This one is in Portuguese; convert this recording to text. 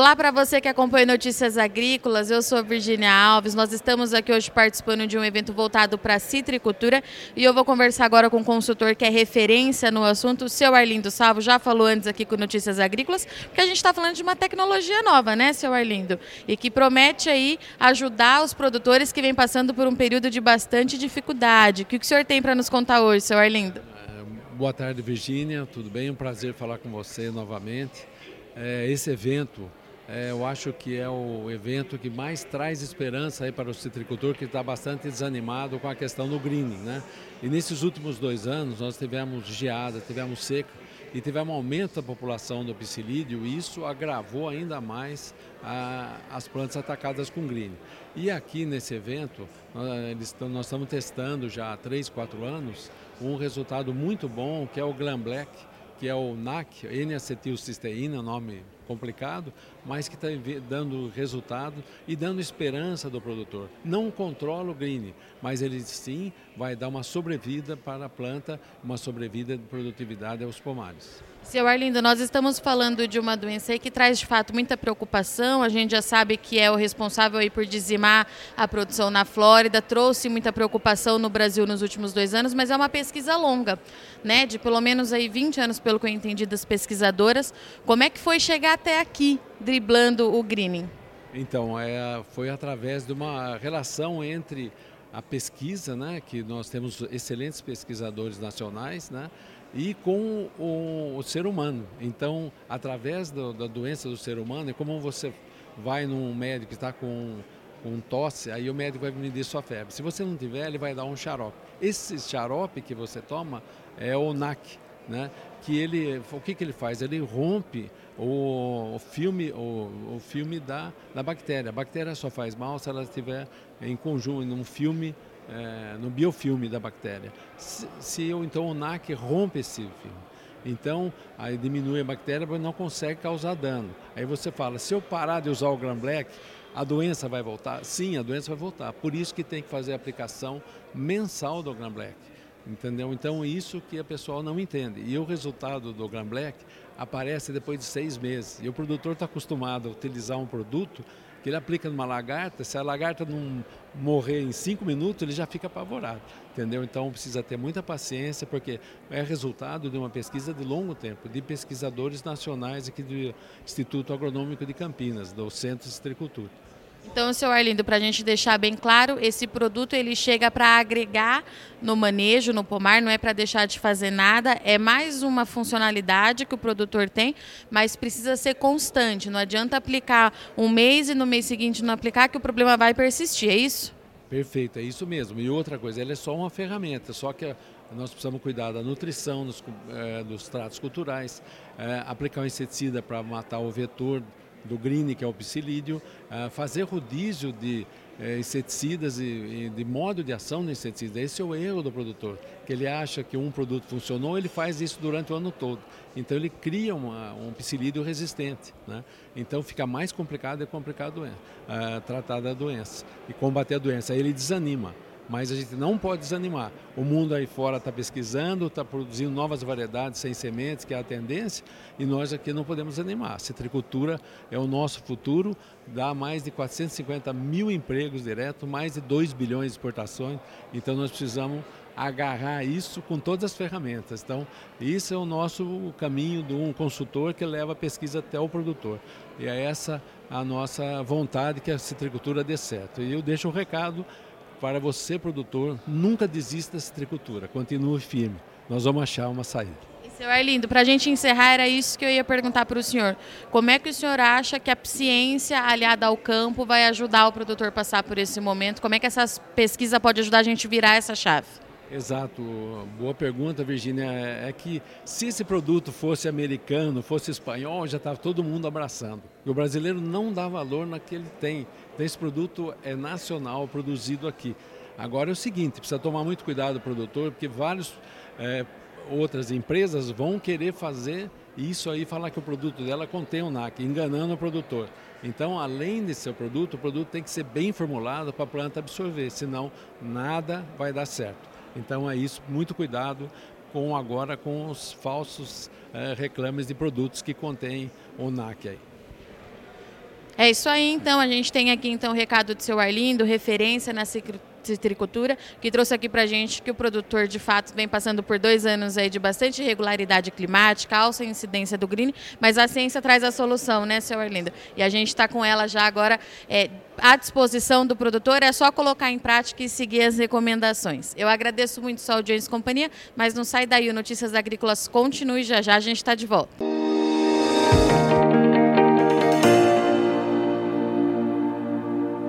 Olá para você que acompanha Notícias Agrícolas, eu sou Virginia Alves. Nós estamos aqui hoje participando de um evento voltado para a citricultura e eu vou conversar agora com um consultor que é referência no assunto, o seu Arlindo Salvo. Já falou antes aqui com Notícias Agrícolas, porque a gente está falando de uma tecnologia nova, né, seu Arlindo? E que promete aí ajudar os produtores que vêm passando por um período de bastante dificuldade. O que o senhor tem para nos contar hoje, seu Arlindo? É, boa tarde, Virginia. Tudo bem? Um prazer falar com você novamente. É, esse evento é, eu acho que é o evento que mais traz esperança aí para o citricultor que está bastante desanimado com a questão do greening. Né? E nesses últimos dois anos nós tivemos geada, tivemos seca e tivemos um aumento da população do psilídeo e isso agravou ainda mais a, as plantas atacadas com green. E aqui nesse evento nós, nós estamos testando já há 3, 4 anos um resultado muito bom que é o Glam Black, que é o NAC, N-acetilcisteína, nome complicado, mas que está dando resultado e dando esperança do produtor. Não controla o green, mas ele sim vai dar uma sobrevida para a planta, uma sobrevida de produtividade aos pomares. Seu Arlindo, nós estamos falando de uma doença que traz de fato muita preocupação. A gente já sabe que é o responsável por dizimar a produção na Flórida, trouxe muita preocupação no Brasil nos últimos dois anos, mas é uma pesquisa longa, né? De pelo menos aí 20 anos, pelo que eu entendi das pesquisadoras. Como é que foi chegar até aqui, driblando o greening? Então, é, foi através de uma relação entre a pesquisa, né, que nós temos excelentes pesquisadores nacionais, né, e com o, o ser humano. Então, através do, da doença do ser humano, é como você vai num médico que está com, com tosse, aí o médico vai medir sua febre. Se você não tiver, ele vai dar um xarope. Esse xarope que você toma é o NAC, né? que ele, o que, que ele faz? Ele rompe o, o filme, o, o, filme da, da bactéria. A bactéria só faz mal se ela estiver em conjunto, num filme é, no biofilme da bactéria. Se, se eu, então o NAC rompe esse filme, então aí diminui a bactéria, mas não consegue causar dano. Aí você fala, se eu parar de usar o Gram Black, a doença vai voltar? Sim, a doença vai voltar. Por isso que tem que fazer a aplicação mensal do Gram Black. Entendeu? Então isso que a pessoa não entende. E o resultado do Gram Black aparece depois de seis meses. E o produtor está acostumado a utilizar um produto que ele aplica numa lagarta, se a lagarta não morrer em cinco minutos, ele já fica apavorado, entendeu? Então precisa ter muita paciência, porque é resultado de uma pesquisa de longo tempo, de pesquisadores nacionais aqui do Instituto Agronômico de Campinas, do Centro de Citricultura. Então, seu Arlindo, para a gente deixar bem claro, esse produto ele chega para agregar no manejo, no pomar, não é para deixar de fazer nada, é mais uma funcionalidade que o produtor tem, mas precisa ser constante. Não adianta aplicar um mês e no mês seguinte não aplicar, que o problema vai persistir, é isso? Perfeito, é isso mesmo. E outra coisa, ela é só uma ferramenta, só que nós precisamos cuidar da nutrição, dos, é, dos tratos culturais, é, aplicar um inseticida para matar o vetor do green, que é o psilídeo, fazer rodízio de eh, inseticidas e, de modo de ação do inseticida. Esse é o erro do produtor, que ele acha que um produto funcionou, ele faz isso durante o ano todo. Então ele cria uma, um psilídeo resistente. Né? Então fica mais complicado e complicado tratar da doença e combater a doença. Aí ele desanima mas a gente não pode desanimar. O mundo aí fora está pesquisando, está produzindo novas variedades sem sementes, que é a tendência, e nós aqui não podemos desanimar. A citricultura é o nosso futuro, dá mais de 450 mil empregos diretos, mais de 2 bilhões de exportações, então nós precisamos agarrar isso com todas as ferramentas. Então, isso é o nosso caminho de um consultor que leva a pesquisa até o produtor. E é essa a nossa vontade que a citricultura dê certo. E eu deixo um recado para você, produtor, nunca desista da citricultura, continue firme. Nós vamos achar uma saída. Seu Arlindo, para a gente encerrar, era isso que eu ia perguntar para o senhor. Como é que o senhor acha que a ciência aliada ao campo vai ajudar o produtor a passar por esse momento? Como é que essa pesquisa pode ajudar a gente a virar essa chave? Exato, boa pergunta, Virginia. É, é que se esse produto fosse americano, fosse espanhol, já estava todo mundo abraçando. E o brasileiro não dá valor naquele tem. Então, esse produto é nacional, produzido aqui. Agora é o seguinte, precisa tomar muito cuidado o produtor, porque várias é, outras empresas vão querer fazer isso aí, falar que o produto dela contém o NAC, enganando o produtor. Então, além desse seu produto, o produto tem que ser bem formulado para a planta absorver, senão nada vai dar certo. Então é isso, muito cuidado com agora com os falsos é, reclames de produtos que contêm o NAC aí. É isso aí, então. A gente tem aqui então o recado do seu Arlindo, referência na citricultura, que trouxe aqui para gente que o produtor, de fato, vem passando por dois anos aí de bastante irregularidade climática, alta incidência do green, mas a ciência traz a solução, né, seu Arlindo? E a gente está com ela já agora é, à disposição do produtor, é só colocar em prática e seguir as recomendações. Eu agradeço muito sua audiência e companhia, mas não sai daí, o Notícias Agrícolas continue já já, a gente está de volta.